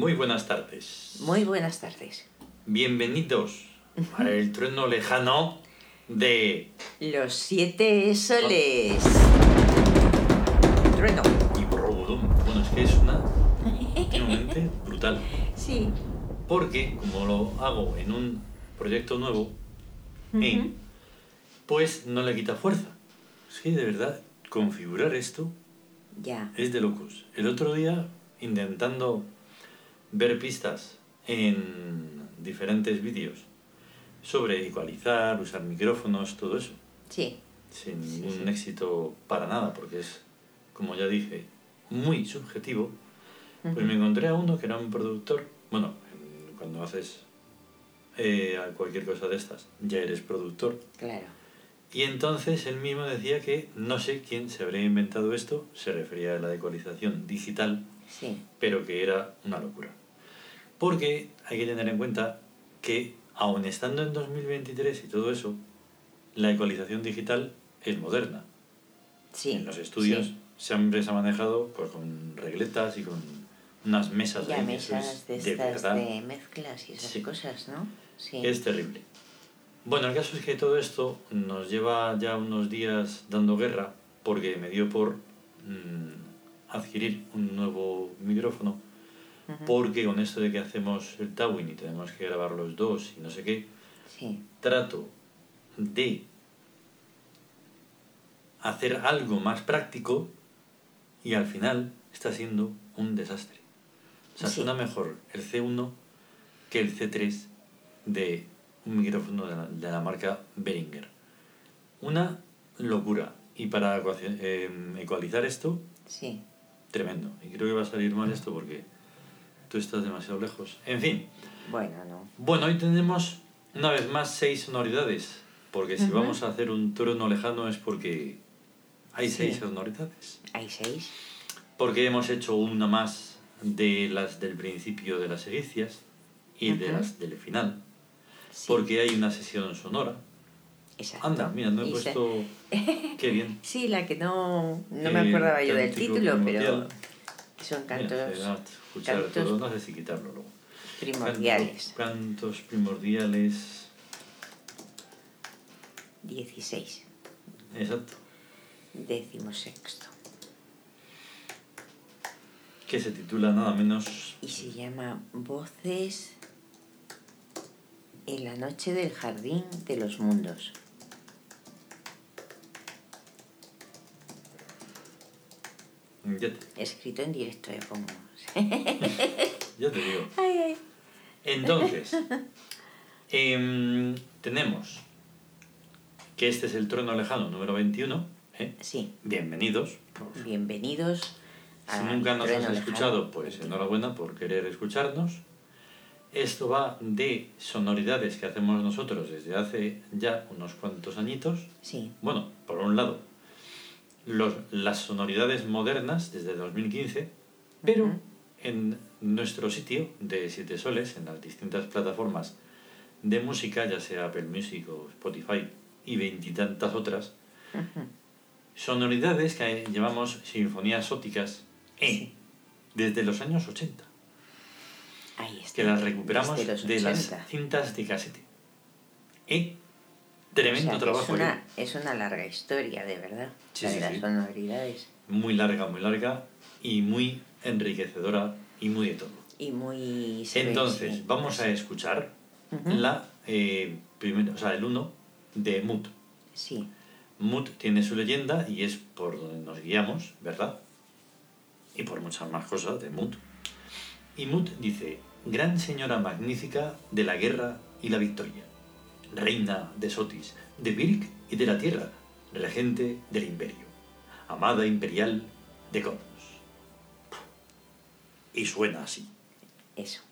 Muy buenas tardes. Muy buenas tardes. Bienvenidos al trueno lejano de Los siete soles. Trueno. y Borrobodum. Bueno, es que es una últimamente brutal. Sí. Porque como lo hago en un proyecto nuevo, pues no le quita fuerza. Que de verdad, configurar esto Ya. es de locos. El otro día, intentando ver pistas en diferentes vídeos sobre ecualizar, usar micrófonos, todo eso, Sí. sin Sí, ningún sí. éxito para nada, porque es, como ya dije, muy subjetivo, pues Ujú. me encontré a uno que era un productor, bueno, en- cuando haces eh, cualquier cosa de estas, ya eres productor, Claro. y entonces él mismo decía que no sé quién se habría inventado esto, se refería a la ecualización digital, Sí. pero que era una locura. Porque hay que tener en cuenta que, aun estando en 2023 y todo eso, la ecualización digital es moderna. Sí. en los estudios sí. siempre se ha manejado pues, con regletas y con unas mesas Ya ahí, mesas es de de estas de mezclas y esas Sí. cosas, ¿no? Sí. es terrible. Bueno, el caso es que todo esto nos lleva ya unos días dando guerra porque me dio por mm, adquirir un nuevo micrófono Porque con esto de que hacemos el Tawin y tenemos que grabar los dos y no sé qué, Sí. trato de hacer algo más práctico y al final está siendo un desastre. O sea, Sí. suena mejor el C1 que el C3 de un micrófono de la, de la marca Behringer. Una locura. Y para eh, ecualizar esto, Sí. tremendo. Y creo que va a salir mal esto porque tú estás demasiado lejos. En fin, Bueno, no. bueno, hoy tenemos una vez más seis sonoridades, porque si Ujú. vamos a hacer un trueno lejano es porque hay Sí. seis sonoridades. Hay seis. Porque hemos hecho una más de las del principio de las egipcias y de Ujú. las del final, Sí. porque hay una sesión sonora. Exacto. Anda, mira, no he puesto... Qué bien. Sí, la que no, no me Eh, acordaba yo del título, pero son cantos escuchar cantos quitarlo luego. primordiales. Canto- Cantos primordiales... 16. Exacto. Décimo sexto. Que se titula nada menos Y se llama Voces en la noche del jardín de los mundos. Ya te, Escrito en directo, de pongo. ya te digo. Ay, ay. Entonces, em, tenemos que este es el trono lejano número 21. ¿eh? Sí, Bienvenidos. bienvenidos Si nunca nos has Lejano. escuchado, pues enhorabuena por querer escucharnos. Esto va de sonoridades que hacemos nosotros desde hace ya unos cuantos añitos. Sí, Bueno, por un lado, los, las sonoridades modernas desde 2015, pero Ujú. en nuestro sitio de Siete Soles, en las distintas plataformas de música, ya sea Apple Music o Spotify y veintitantas otras, sonoridades que llevamos sinfonías óticas eh, Sí. desde los años 80, ahí está. que las recuperamos de las 80. cintas de casete. O tremendo sea, trabajo. Es ¿eh? una, es una larga historia, de verdad. Sí, la sí, de las sí. sonoridades. muy larga, muy larga y muy enriquecedora y muy de todo. Y muy... ve, Entonces, vamos a escuchar la eh, primera, o sea, el 1 de Mut. Sí, Mut tiene su leyenda y es por donde nos guiamos, ¿verdad? Y por muchas más cosas de Mut. Y Mut dice, Gran señora magnífica de la guerra y la victoria, reina de Sotis, de Birk y de la tierra, regente del imperio, amada imperial de Cosmos. Y suena así. eso.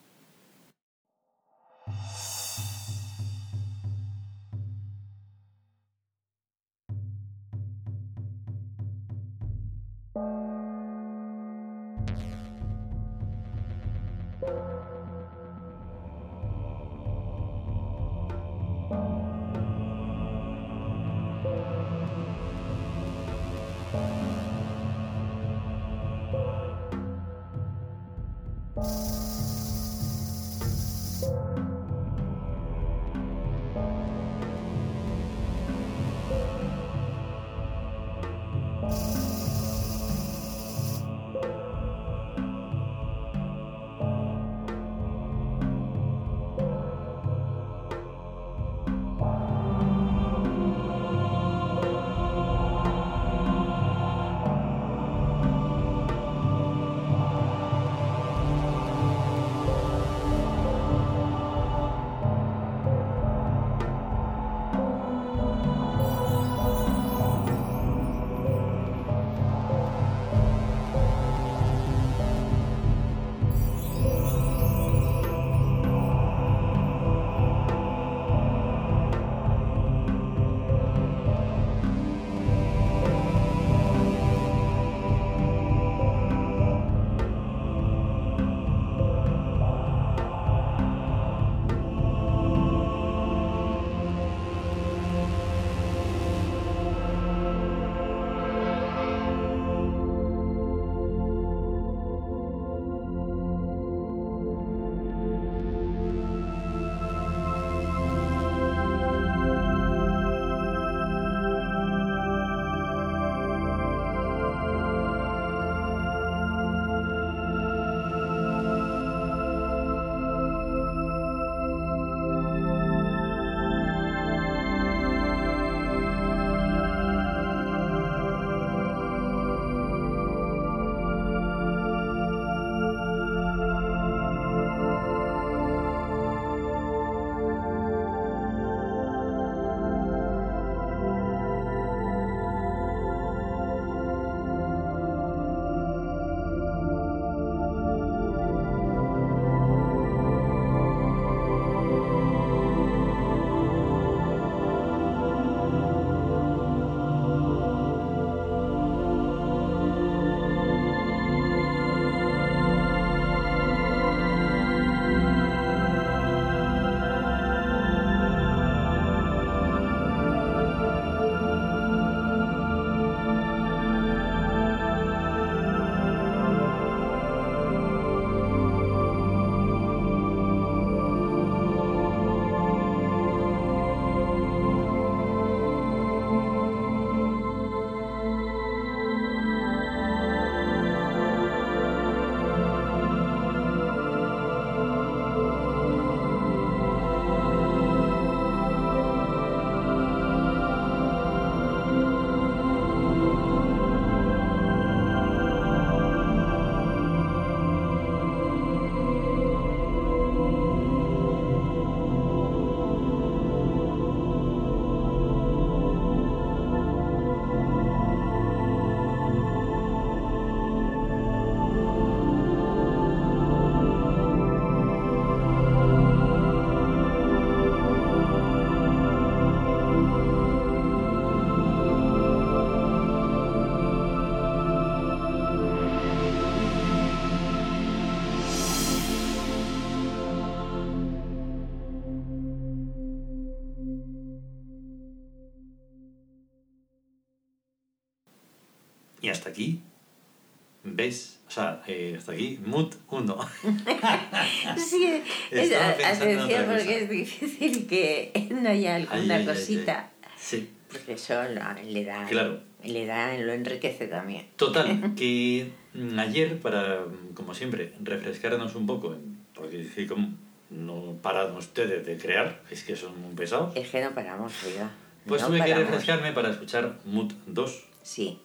Sea, eh, hasta aquí, mood 1. sí, es, atención otra porque es difícil que no haya alguna Ay, ay, ay, cosita. Sí, Porque eso lo- le da, Claro. le da, lo enriquece también. total, que mm, ayer, para, mm, como siempre, refrescarnos un poco, porque que como no paran ustedes de crear, es que son muy pesados, Es que no paramos, oiga. pues no tuve que paramos. refrescarme para escuchar Mood 2. Sí.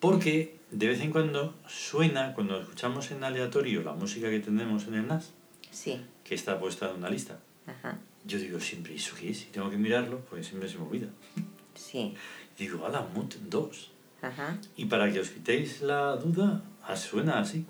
Porque de vez en cuando suena, cuando escuchamos en aleatorio la música que tenemos en el NAS, Sí. que está puesta en una lista, Ajá. yo digo siempre, ¿eso qué es? Y tengo que mirarlo, pues siempre se me olvida. Sí. Digo, ala, Mood 2. Ajá. Y para que os quitéis la duda, suena así.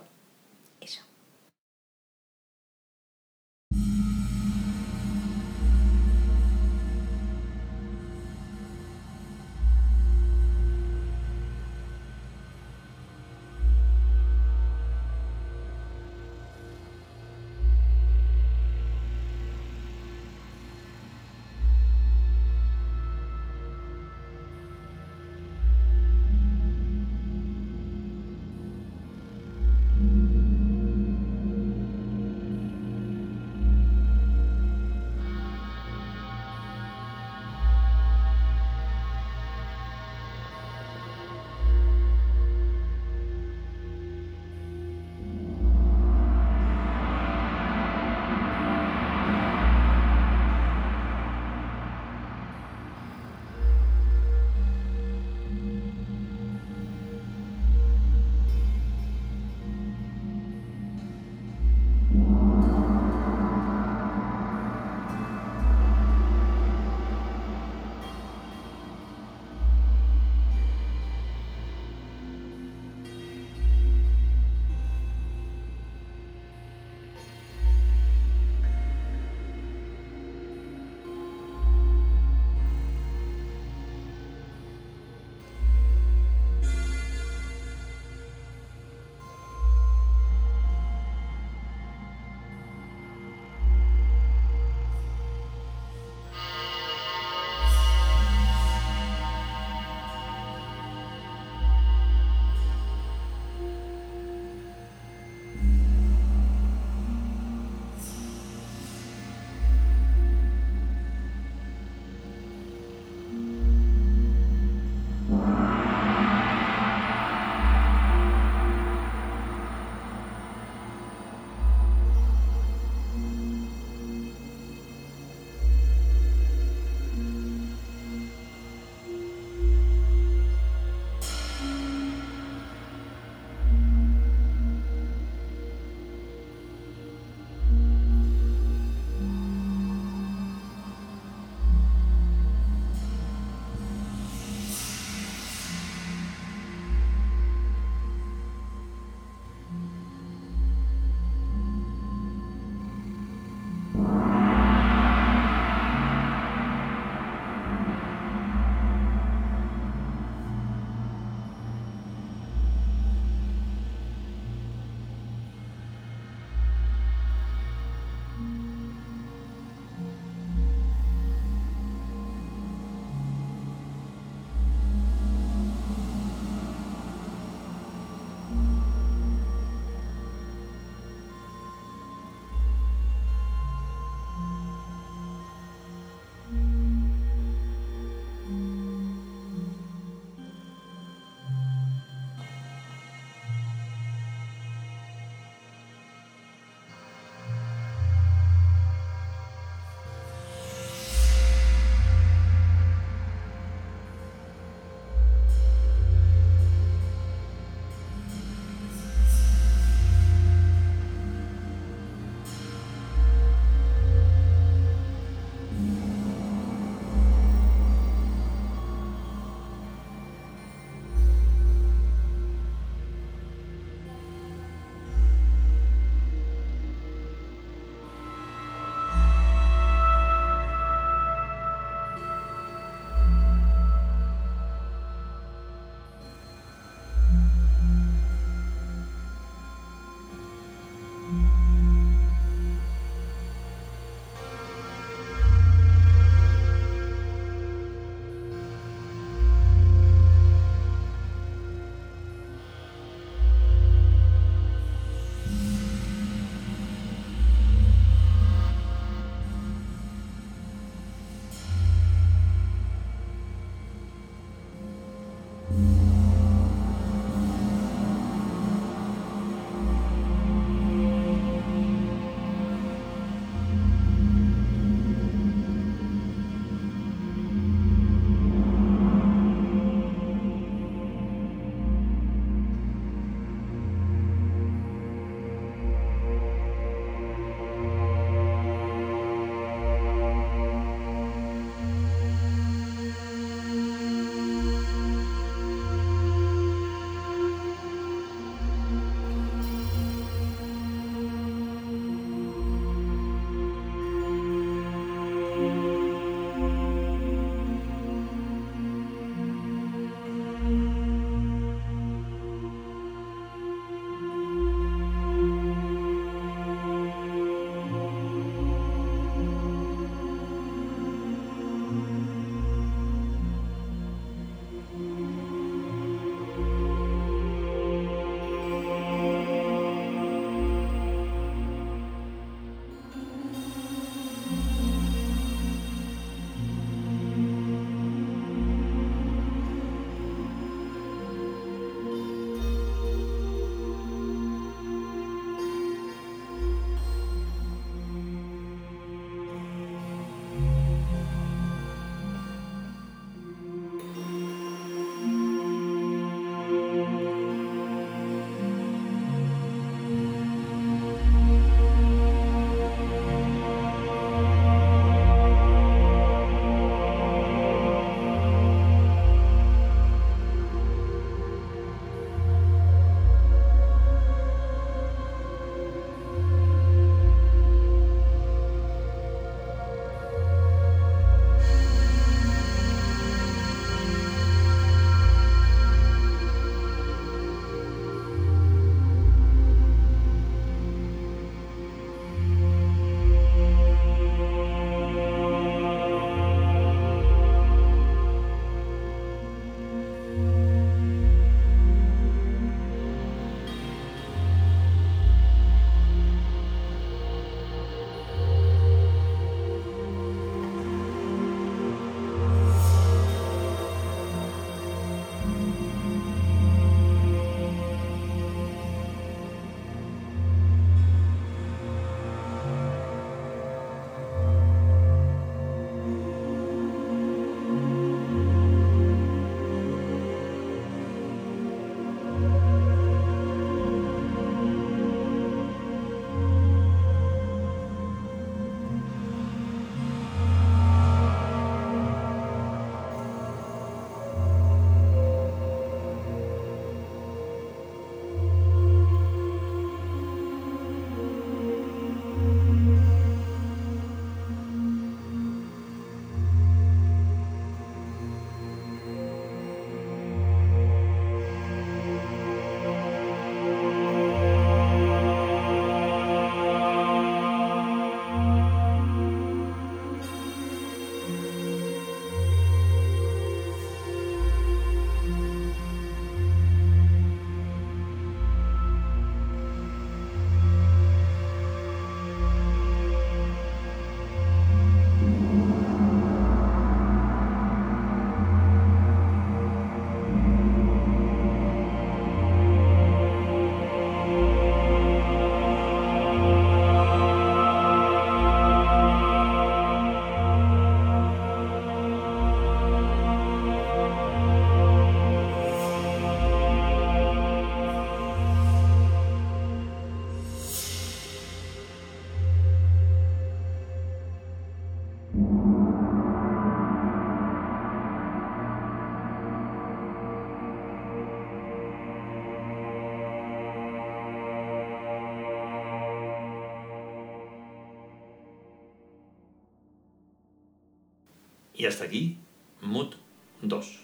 Y hasta aquí, Mood 2,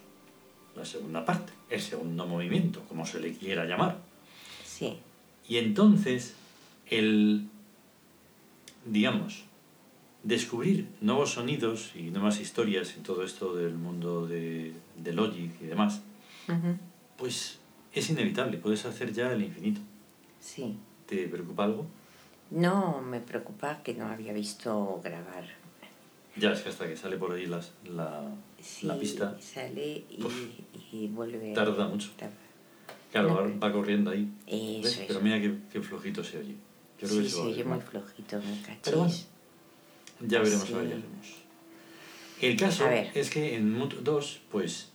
la segunda parte, el segundo movimiento, como se le quiera llamar. Sí, Y entonces, el, digamos, descubrir nuevos sonidos y nuevas historias en todo esto del mundo de, de Logic y demás, pues es inevitable, puedes hacer ya el infinito. sí. ¿Te preocupa algo? No me preocupa que no había visto grabar. Ya, es que hasta que sale por ahí las, la, Sí, la pista, sale y, Uf. y vuelve. Tarda mucho. tarda. claro, va, va corriendo ahí. Eso, ¿ves? eso. Pero mira qué, qué flojito se oye. Yo creo Sí, que se a oye muy flojito, me cachis. Pero bueno. Ya veremos Sí. a ver qué hacemos. El caso A es que en Mood 2, pues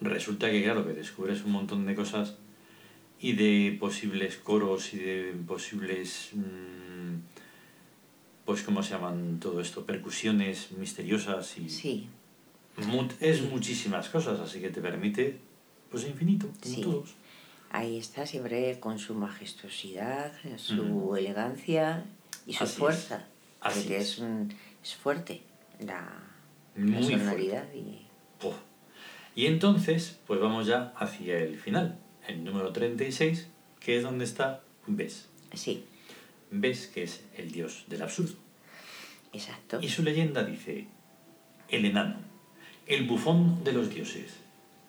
resulta que, claro, que descubres un montón de cosas y de posibles coros y de posibles. mm, pues, ¿cómo se llaman todo esto? Percusiones misteriosas y. Sí, es muchísimas cosas, así que te permite, pues, infinito, como Sí. todos. ahí está siempre con su majestuosidad, su elegancia y su Así es. fuerza. Así porque es. es, un- es fuerte la, la Muy fuerte. Y, Puf. Y entonces, pues vamos ya hacia el final, el número 36, que es donde está Bes. sí, Bes, que es el dios del absurdo. exacto. Y su leyenda dice, el enano, el bufón de los dioses.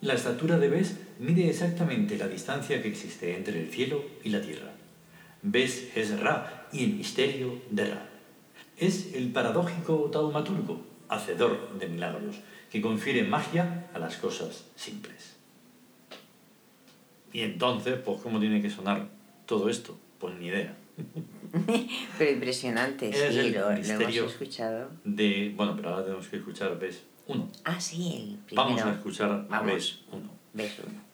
La estatura de Bes mide exactamente la distancia que existe entre el cielo y la tierra. Bes es Ra y el misterio de Ra. Es el paradójico taumaturgo, hacedor de milagros, que confiere magia a las cosas simples. Y entonces, pues, ¿cómo tiene que sonar todo esto? Pues ni idea. Pero impresionante, Es sí, el lo, lo hemos escuchado. De, bueno, pero ahora tenemos que escuchar Bes 1. Ah, sí, el primero. Vamos a escuchar Vamos. Bes 1. Ves uno.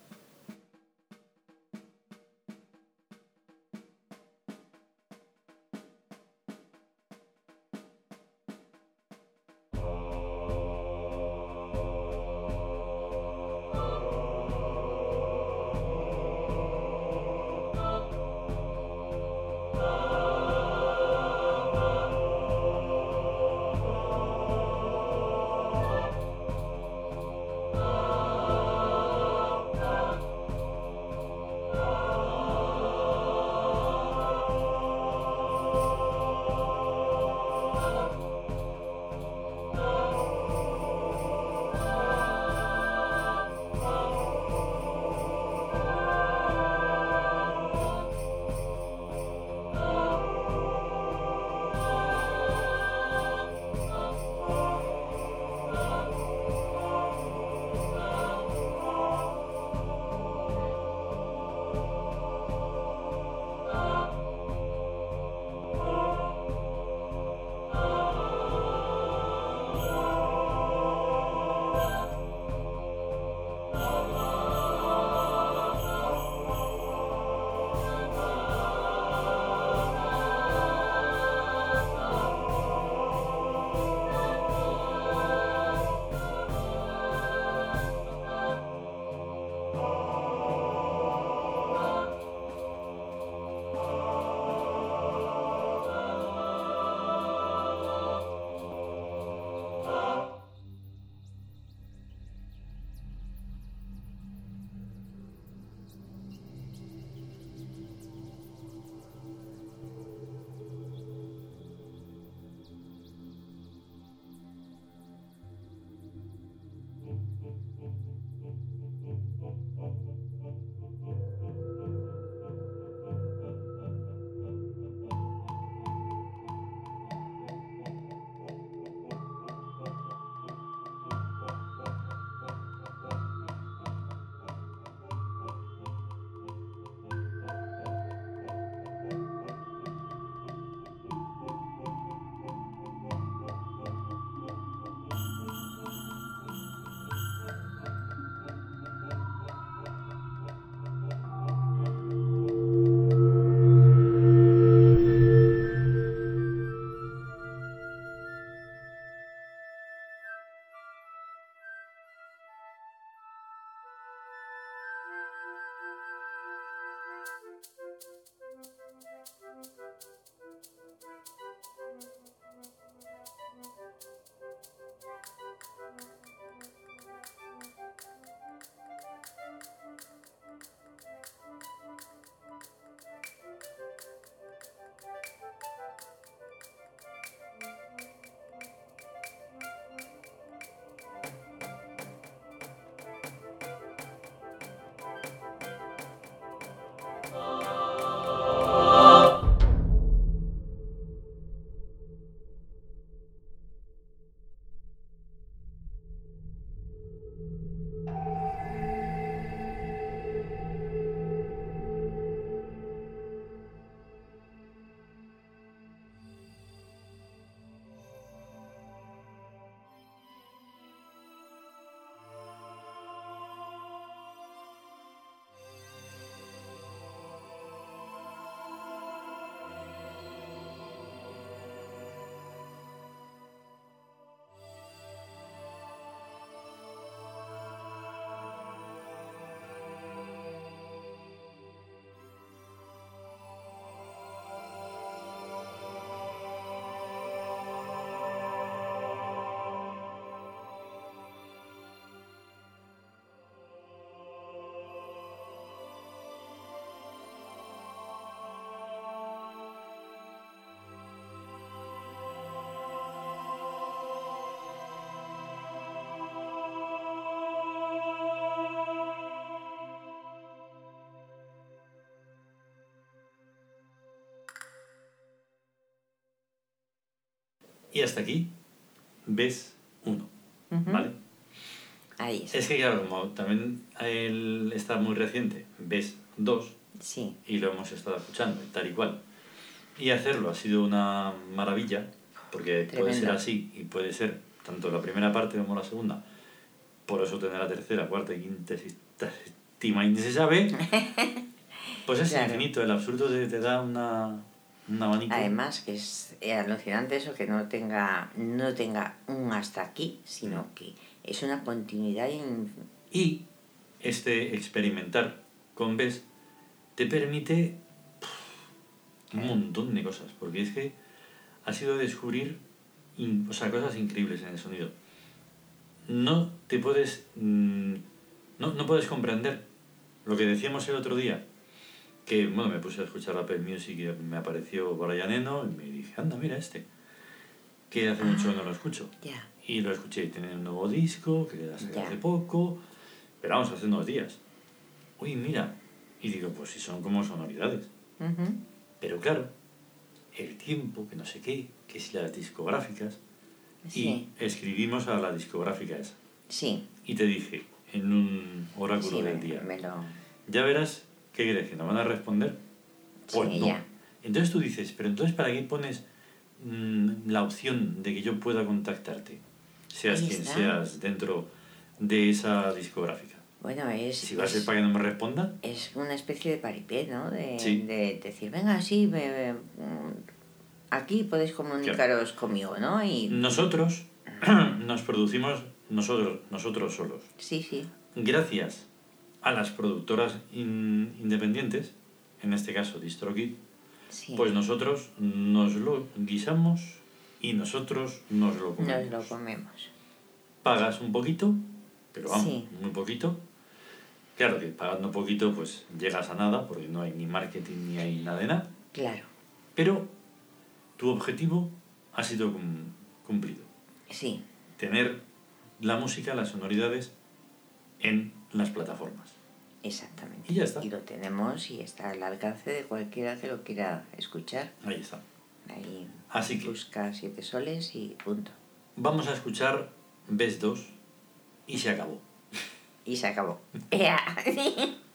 Bye. Y hasta aquí ves uno. ¿vale? Ahí está. Es que claro, como también él está muy reciente, ves dos Sí, y lo hemos estado escuchando, tal y cual. Y hacerlo ha sido una maravilla, porque puede ser así y puede ser tanto la primera parte como la segunda. Por eso tener la tercera, cuarta y quinta, sexta, séptima y ni se sabe. Pues es Claro. infinito, el absurdo te, te da una, Además que es eh, alucinante eso que no tenga, no tenga un hasta aquí, sino que es una continuidad en... Y este experimentar con BES te permite pff, un montón de cosas, porque es que ha sido descubrir in- o sea, cosas increíbles en el sonido. No te puedes. mm, no, no puedes comprender lo que decíamos el otro día. Que bueno, me puse a escuchar Apple Music y me apareció Brian Eno y me dije, anda, mira este. Que hace mucho no lo escucho. Ya, Y lo escuché, y tiene un nuevo disco, que hace Ya. hace poco, pero vamos, hace unos días. Uy, mira. Y digo, pues si son como sonoridades. Ujú. Pero claro, el tiempo, que no sé qué, que si las discográficas. Sí, Y escribimos a la discográfica esa. sí, Y te dije, en un oráculo sí, del me, día, me lo... ya verás, ¿qué crees? ¿Que nos van a responder? Pues sí, no. ya. Entonces tú dices, pero entonces ¿para qué pones mm, la opción de que yo pueda contactarte? Seas quien seas dentro de esa discográfica. Bueno, es... Si va a ser para que no me responda, es una especie de paripé, ¿no? De, Sí. de decir, venga, sí, me- mm, aquí podéis comunicaros conmigo, ¿no? Y nosotros nos producimos nosotros, nosotros solos. sí, sí, Gracias a las productoras in- independientes, en este caso DistroKid, sí. pues nosotros nos lo guisamos y nosotros nos lo comemos. Nos lo comemos. pagas un poquito, pero vamos, Sí. muy poquito. Claro que pagando poquito pues llegas a nada porque no hay ni marketing ni hay nada de nada. Claro, Pero tu objetivo ha sido cum- cumplido. sí, Tener la música, las sonoridades en las plataformas. exactamente. Y ya está. Y lo tenemos y está al alcance de cualquiera que lo quiera escuchar. Ahí está. Ahí Así que busca siete soles y punto. vamos a escuchar Best 2 y se acabó. Y se acabó.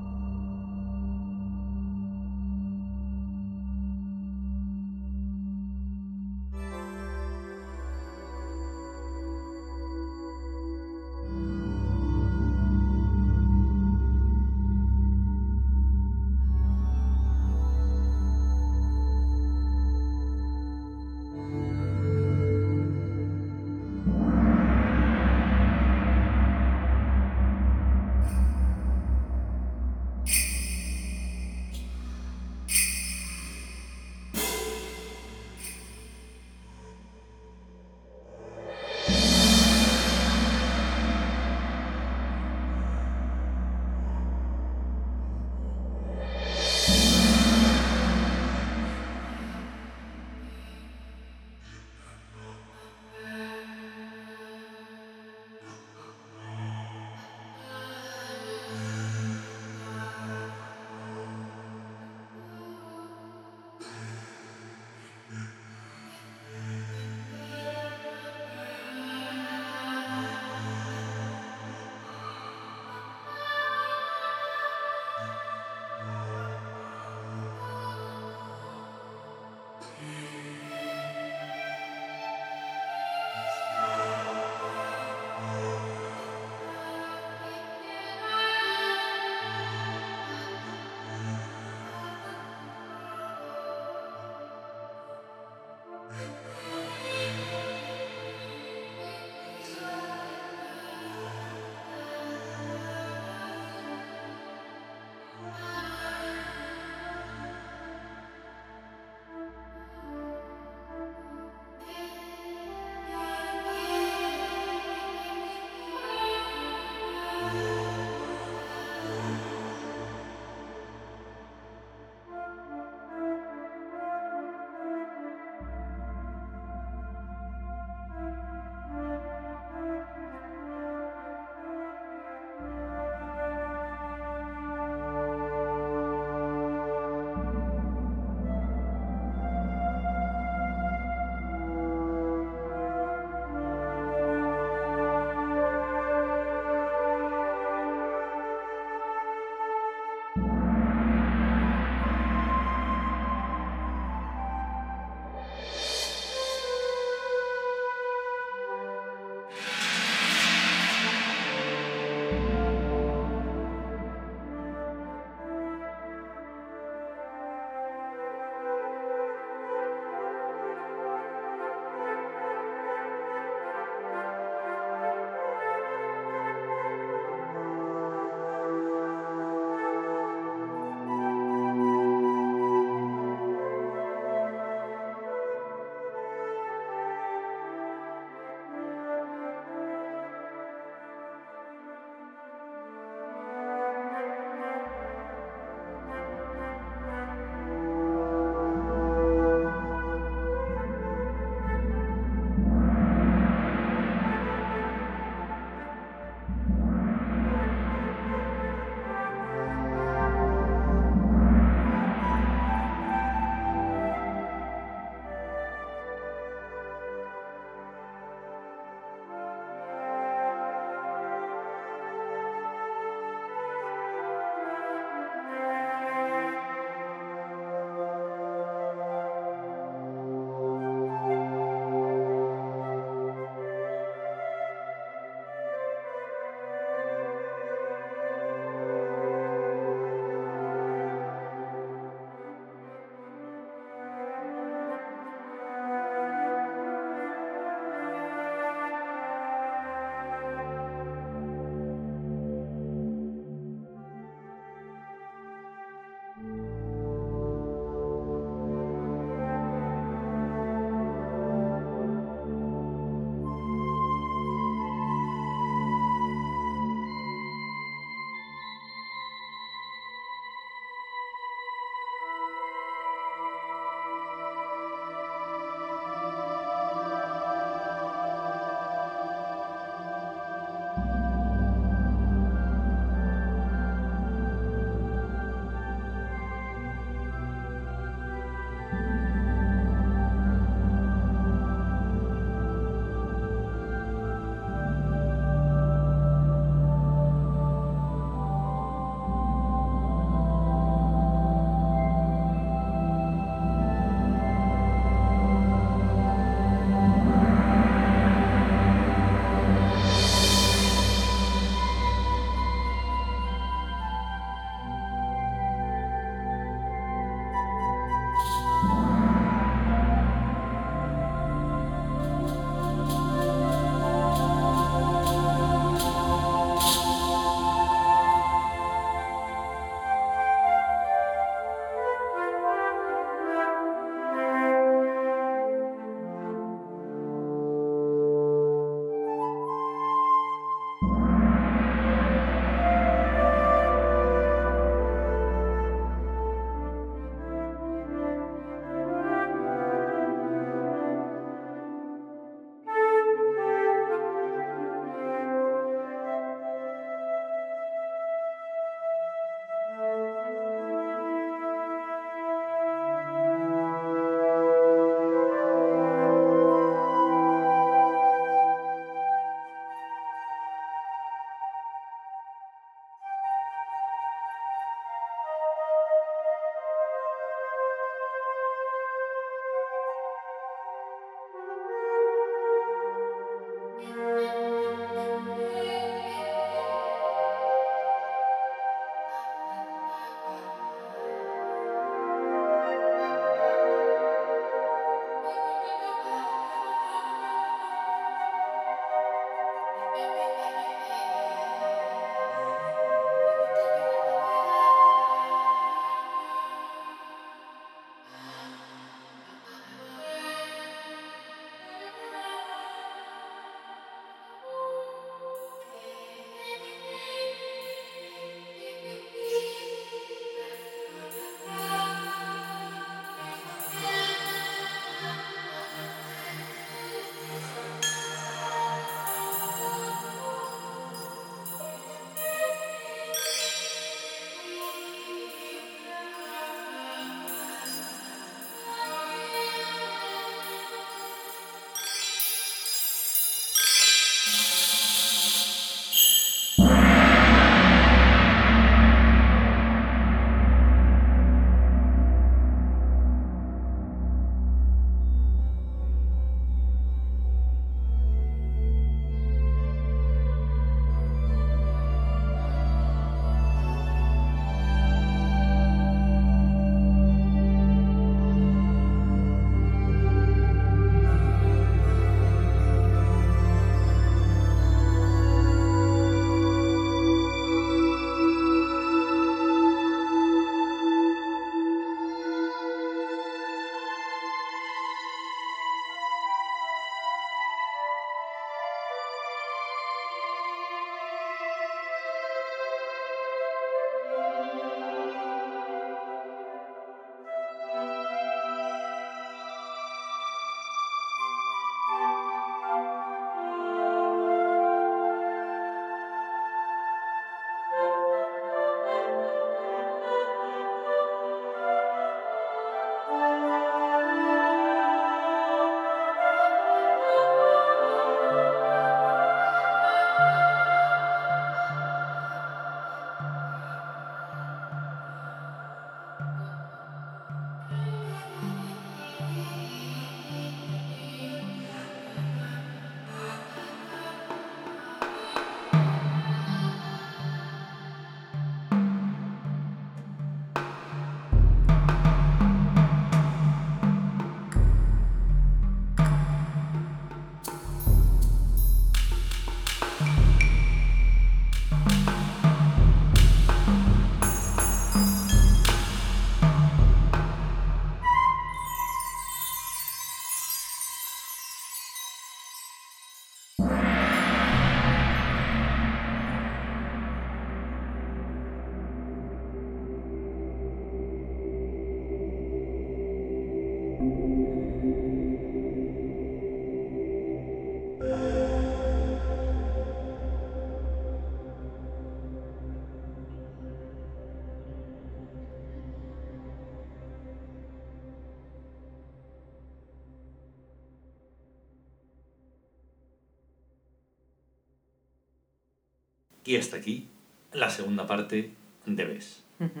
Y hasta aquí la segunda parte de Ves. Ujú.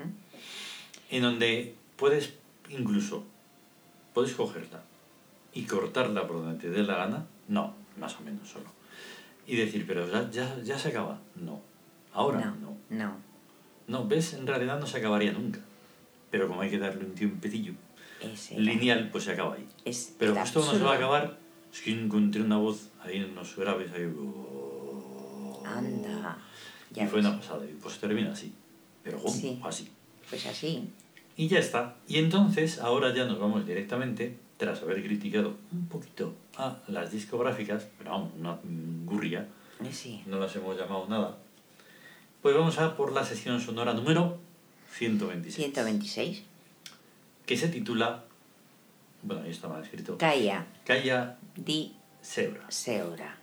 En donde puedes incluso, puedes cogerla y cortarla por donde te dé la gana. No, más o menos solo. Y decir, pero ya, ya, ya se acaba. No. Ahora no. No, no. No, ves, en realidad no se acabaría nunca. Pero como hay que darle un tiempecillo lineal, pues se acaba ahí. es Pero justo cuando se va a acabar, es que encontré una voz ahí en unos graves ahí. oh, Anda. Ya y fue ves. una pasada. Y pues termina así. Pero ¿cómo? Sí. Así. Pues así. Y ya está. Y entonces, ahora ya nos vamos directamente, tras haber criticado un poquito a las discográficas, pero vamos, una gurria, Eh, Sí. no las hemos llamado nada, pues vamos a por la sesión sonora número 126. 126. Que se titula, bueno, ahí está mal escrito, Calla Calla di Seura, Seura.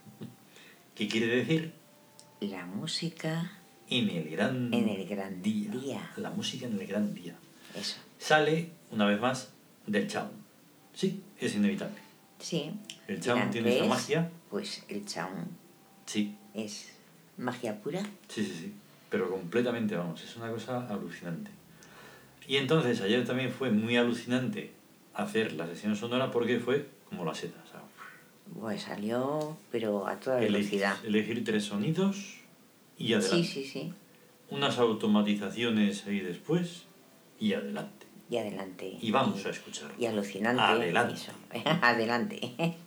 que quiere decir La música, en el gran, En el gran día. día. La música en el gran día. eso. Sale, una vez más, del Chaun. Sí, es inevitable. Sí. El ¿Y Chaun tiene esa magia. Pues el chaun Sí, es magia pura. Sí, sí, sí. Pero completamente, vamos, es una cosa alucinante. Y entonces ayer también fue muy alucinante hacer la sesión sonora porque fue como la seta. Pues salió, pero a toda velocidad. elegir tres sonidos y adelante. Sí, sí, sí. Unas automatizaciones ahí después y adelante. Y adelante. Y vamos a escucharlo. Y alucinante. Adelante. Eso. adelante.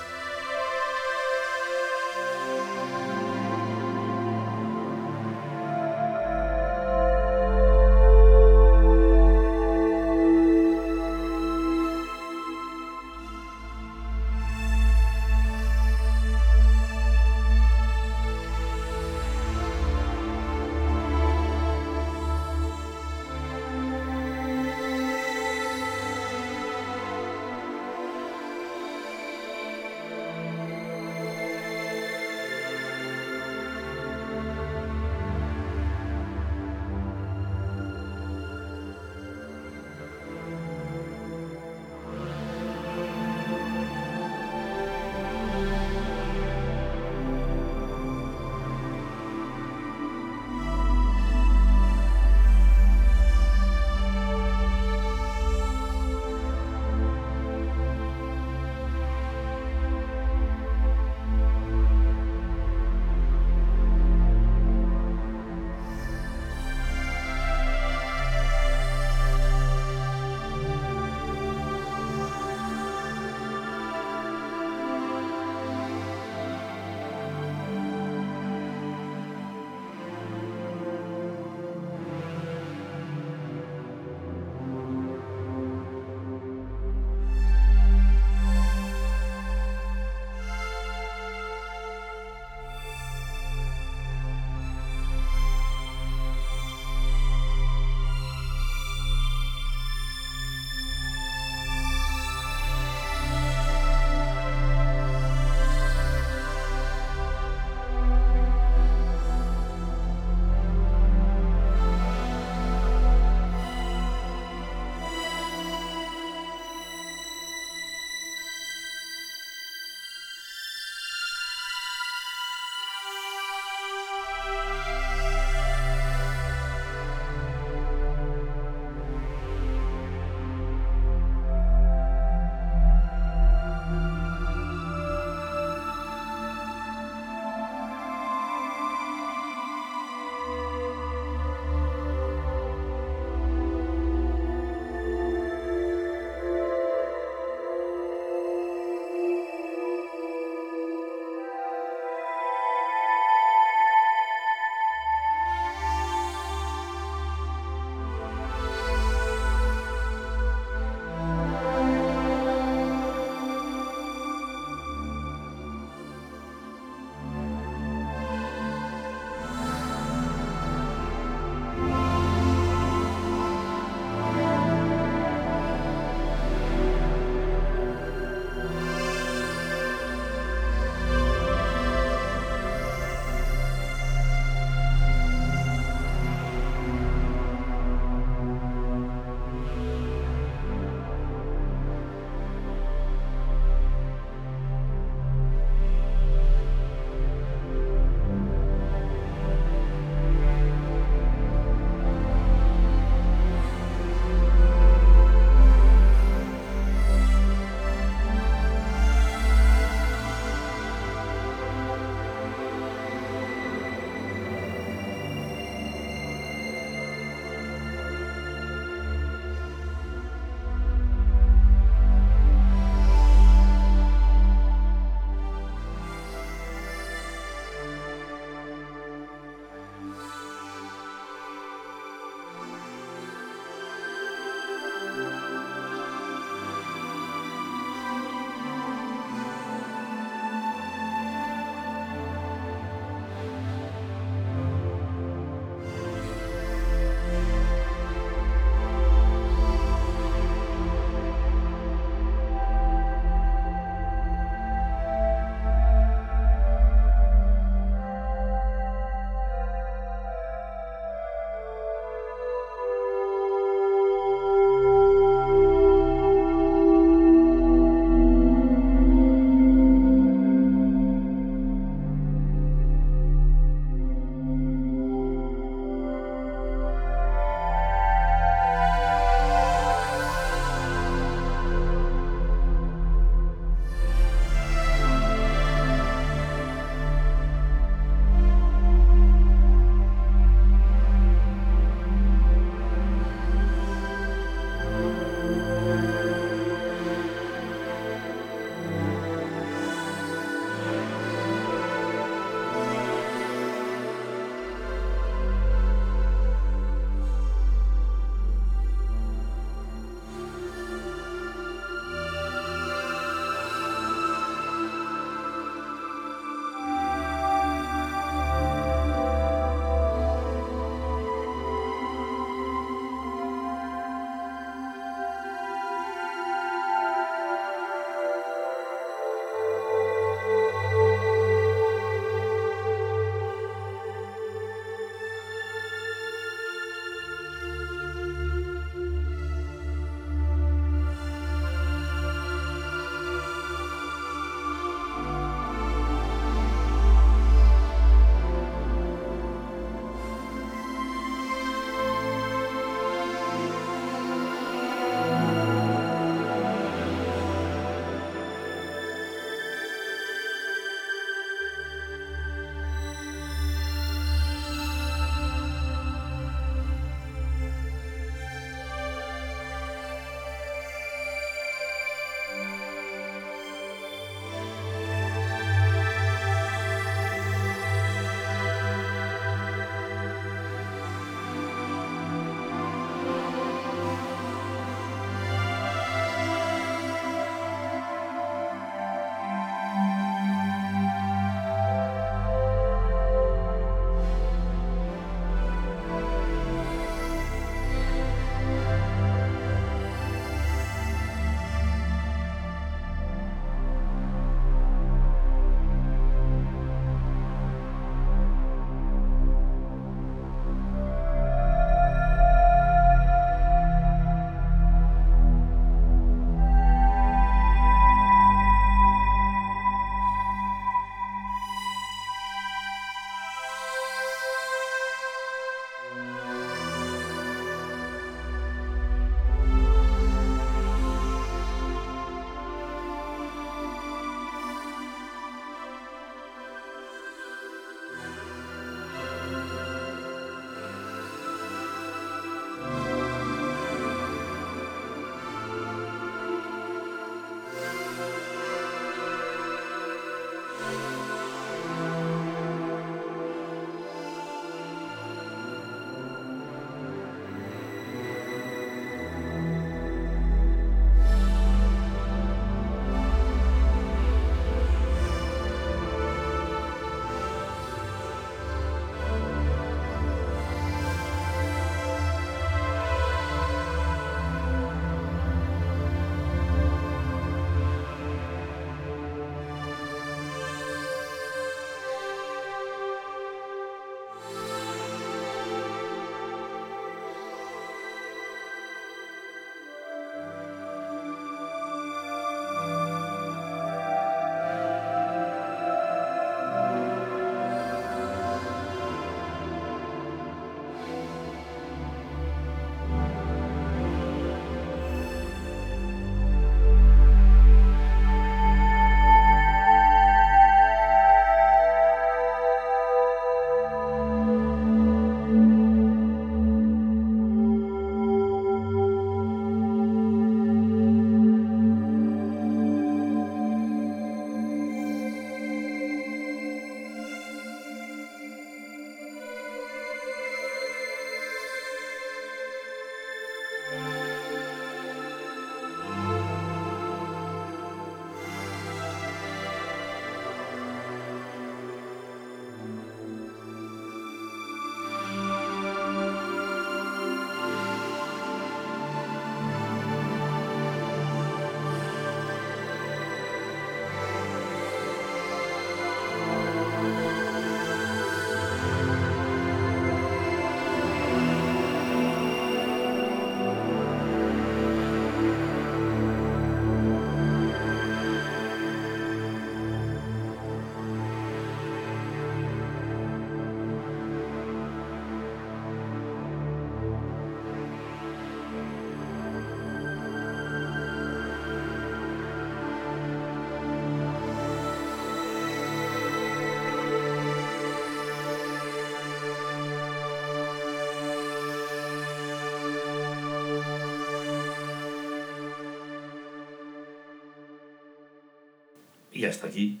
Y hasta aquí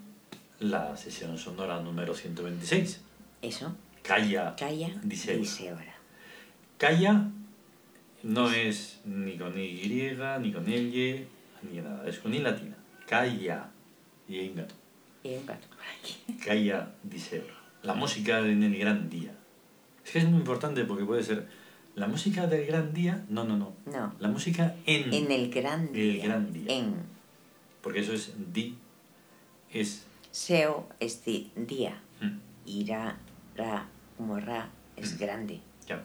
la sesión sonora número 126. Eso. Calla. Calla. Calla no es ni con Y, ni con L, ni nada. Es con I latina. Calla. Y hay un gato. Y un gato por aquí. Calla diseura. La música en el gran día. Es que es muy importante porque puede ser la música del gran día. No, no, no. No. La música en. En el gran El día. gran día. En. Porque eso es di. Es. Seo es di- día. mm, Ira, ra, como ra, es Mm. grande. ya.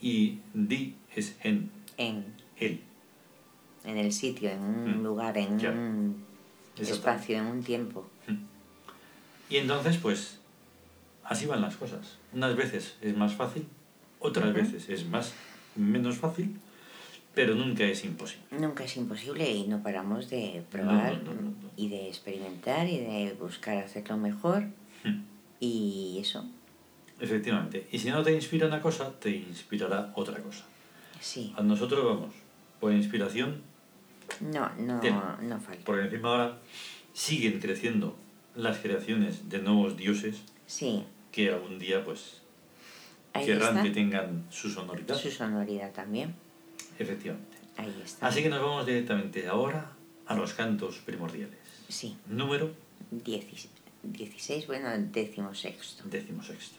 Y di es en. En. El. En el sitio, en un Mm. lugar, en Ya. un espacio, en un tiempo. Y entonces, pues, así van las cosas. Unas veces es más fácil, otras veces es más menos fácil, pero nunca es imposible. Nunca es imposible y no paramos de probar no, no, no, y de experimentar y de buscar hacerlo mejor. Hmm. Y eso, Efectivamente. Y si no te inspira una cosa, te inspirará otra cosa. sí. A nosotros vamos, por inspiración, No, no, Bien. no falta. porque encima ahora siguen creciendo las creaciones de nuevos dioses Sí, que algún día, pues, ahí querrán está. que tengan su sonoridad. Su sonoridad también. Efectivamente. Ahí está. Así que nos vamos directamente ahora a los cantos primordiales. Sí, Número 16, bueno, décimo sexto. decimosexto.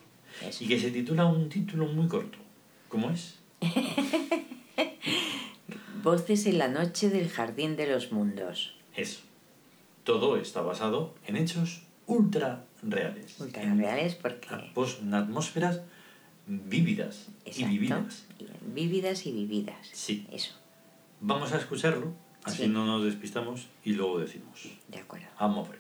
Eso. Y que se titula un título muy corto. ¿Cómo es? Voces en la noche del jardín de los mundos. Eso. Todo está basado en hechos ultra reales. Ultra En reales porque... atmos- en atmósferas vívidas y vividas. Vívidas y vividas. Sí. Eso, Vamos a escucharlo, así Sí. no nos despistamos y luego decimos. de acuerdo. Vamos por.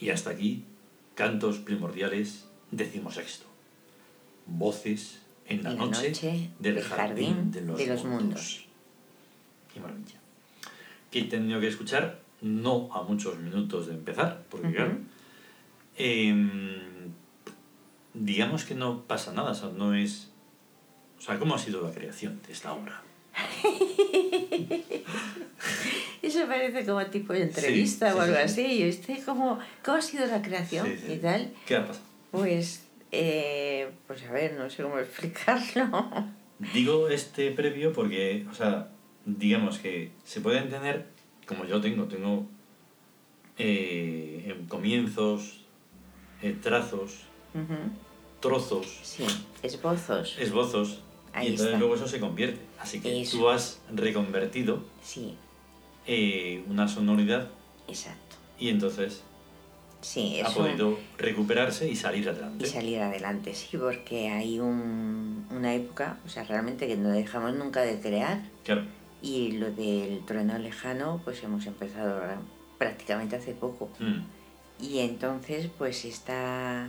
Y hasta aquí, cantos primordiales decimosexto. Voces en la, En la noche, noche del del jardín, jardín de los, de los mundos. mundos. Qué maravilla. Que he tenido que escuchar, no a muchos minutos de empezar, porque claro, em, digamos que no pasa nada, o sea, no es... O sea, ¿cómo ha sido la creación de esta obra? Eso parece como tipo de entrevista sí, o algo sí, así. Y usted, ¿cómo, ¿cómo ha sido la creación y tal? ¿Qué ha pasado? Pues, eh, pues a ver, no sé cómo explicarlo. Digo este previo porque, o sea, digamos que se puede entender, como yo tengo, tengo eh, en comienzos, eh, trazos, trozos, Sí, esbozos. esbozos, Ahí y entonces está. luego eso se convierte. Así que Eso. tú has reconvertido Sí, eh, una sonoridad exacto. y entonces Sí, ha podido recuperarse y salir adelante. Y salir adelante, sí, porque hay un, una época, o sea, realmente que no dejamos nunca de crear. Claro, Y lo del trueno lejano, pues hemos empezado prácticamente hace poco. mm, Y entonces, pues está.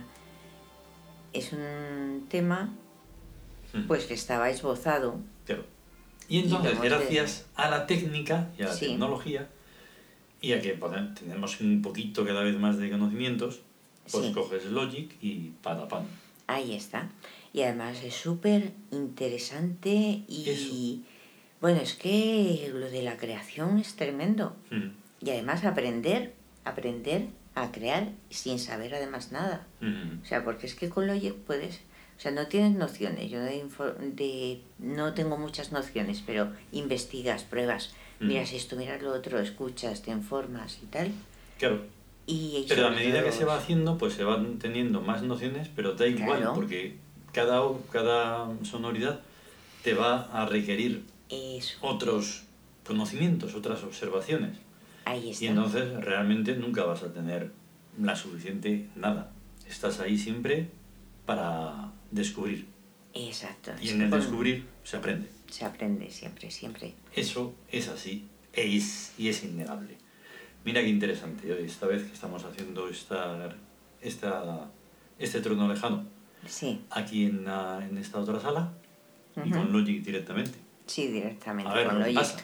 Es un tema mm, pues que estaba esbozado. claro. Y entonces, de- gracias a la técnica y a la Sí. tecnología y a que tenemos un poquito cada vez más de conocimientos, pues Sí. coges Logic y para pan. Ahí está. Y además es súper interesante y. Eso. Bueno, es que lo de la creación es tremendo. Mm, Y además aprender, aprender a crear sin saber además nada. mm, O sea, porque es que con Logic puedes, sea, no tienes nociones. Yo de, de no tengo muchas nociones, pero investigas, pruebas, Mm. miras esto, miras lo otro, escuchas, te informas y tal. Claro. Y Pero a medida que se va haciendo, pues se van teniendo más nociones, pero da igual, Claro. porque cada, o- cada sonoridad te va a requerir Eso, otros conocimientos, otras observaciones. ahí está. Y entonces realmente nunca vas a tener la suficiente nada. Estás ahí siempre para descubrir. Exacto. Y en el descubrir se aprende. Se aprende siempre, siempre. Eso es así e es, y es innegable. Mira qué interesante hoy, esta vez que estamos haciendo esta, esta, este trono lejano Sí, aquí en, la- en esta otra sala y Ujú. con Logic directamente. sí, directamente A ver, con ¿qué Logic. pasa?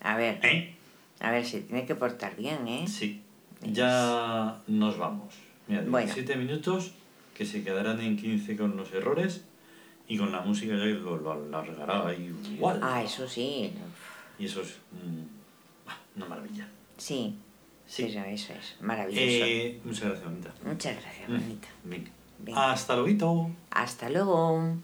A ver, ¿Eh? a ver, se tiene que portar bien, ¿eh? Sí, ya nos vamos. Mira, Bueno. 17 minutos que se quedarán en 15 con los errores y con la música ya lo, lo alargará igual. Ah, eso sí. Y eso es mm, ah, una maravilla. Sí, Sí. eso, eso es. Maravilloso. Eh, muchas gracias, Anita. Muchas gracias, Mm, bonita. venga. Venga. Hasta luego. Hasta luego.